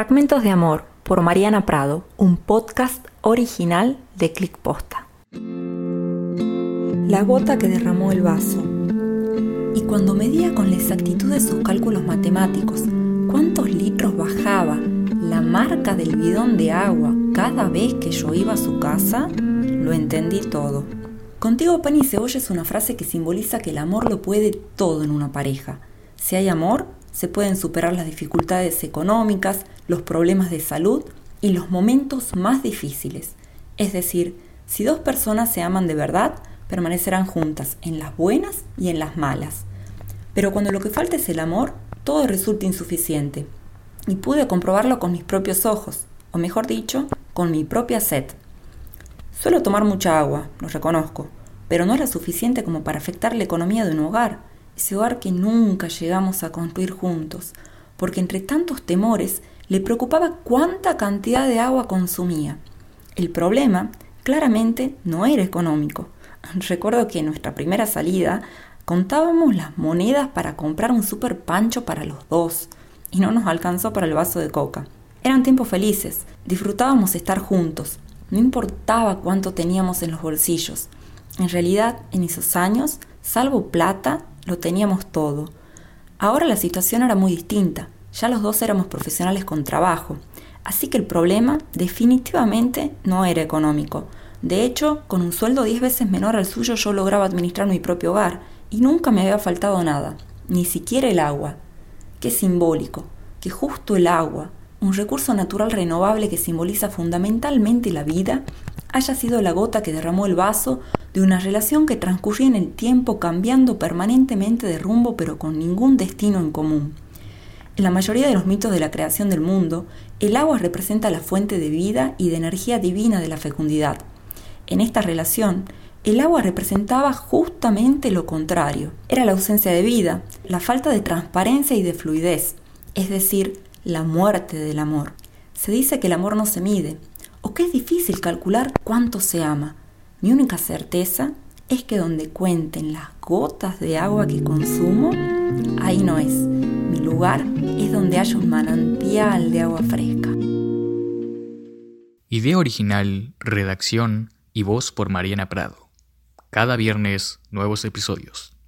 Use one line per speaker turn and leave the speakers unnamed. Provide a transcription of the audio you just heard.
Fragmentos de Amor por Mariana Prado, un podcast original de Click Posta. La gota que derramó el vaso. Y cuando medía con la exactitud de sus cálculos matemáticos cuántos litros bajaba la marca del bidón de agua cada vez que yo iba a su casa, lo entendí todo. Contigo pan y cebolla es una frase que simboliza que el amor lo puede todo en una pareja. Si hay amor, se pueden superar las dificultades económicas, los problemas de salud y los momentos más difíciles. Es decir, si dos personas se aman de verdad, permanecerán juntas en las buenas y en las malas. Pero cuando lo que falta es el amor, todo resulta insuficiente. Y pude comprobarlo con mis propios ojos, o mejor dicho, con mi propia sed. Suelo tomar mucha agua, lo reconozco, pero no era suficiente como para afectar la economía de un hogar ese hogar que nunca llegamos a construir juntos, porque entre tantos temores le preocupaba cuánta cantidad de agua consumía. El problema claramente no era económico. Recuerdo que en nuestra primera salida contábamos las monedas para comprar un super pancho para los dos y no nos alcanzó para el vaso de coca. Eran tiempos felices, disfrutábamos estar juntos, no importaba cuánto teníamos en los bolsillos. En realidad, en esos años, salvo plata, lo teníamos todo. Ahora la situación era muy distinta, ya los dos éramos profesionales con trabajo, así que el problema definitivamente no era económico. De hecho, con un sueldo diez veces menor al suyo yo lograba administrar mi propio hogar y nunca me había faltado nada, ni siquiera el agua. Qué simbólico, que justo el agua, un recurso natural renovable que simboliza fundamentalmente la vida, haya sido la gota que derramó el vaso de una relación que transcurría en el tiempo cambiando permanentemente de rumbo pero con ningún destino en común. En la mayoría de los mitos de la creación del mundo, el agua representa la fuente de vida y de energía divina de la fecundidad. En esta relación, el agua representaba justamente lo contrario. Era la ausencia de vida, la falta de transparencia y de fluidez, es decir, la muerte del amor. Se dice que el amor no se mide, o que es difícil calcular cuánto se ama. Mi única certeza es que donde cuenten las gotas de agua que consumo, ahí no es. Mi lugar es donde haya un manantial de agua fresca.
Idea original, redacción y voz por Mariana Prado. Cada viernes, nuevos episodios.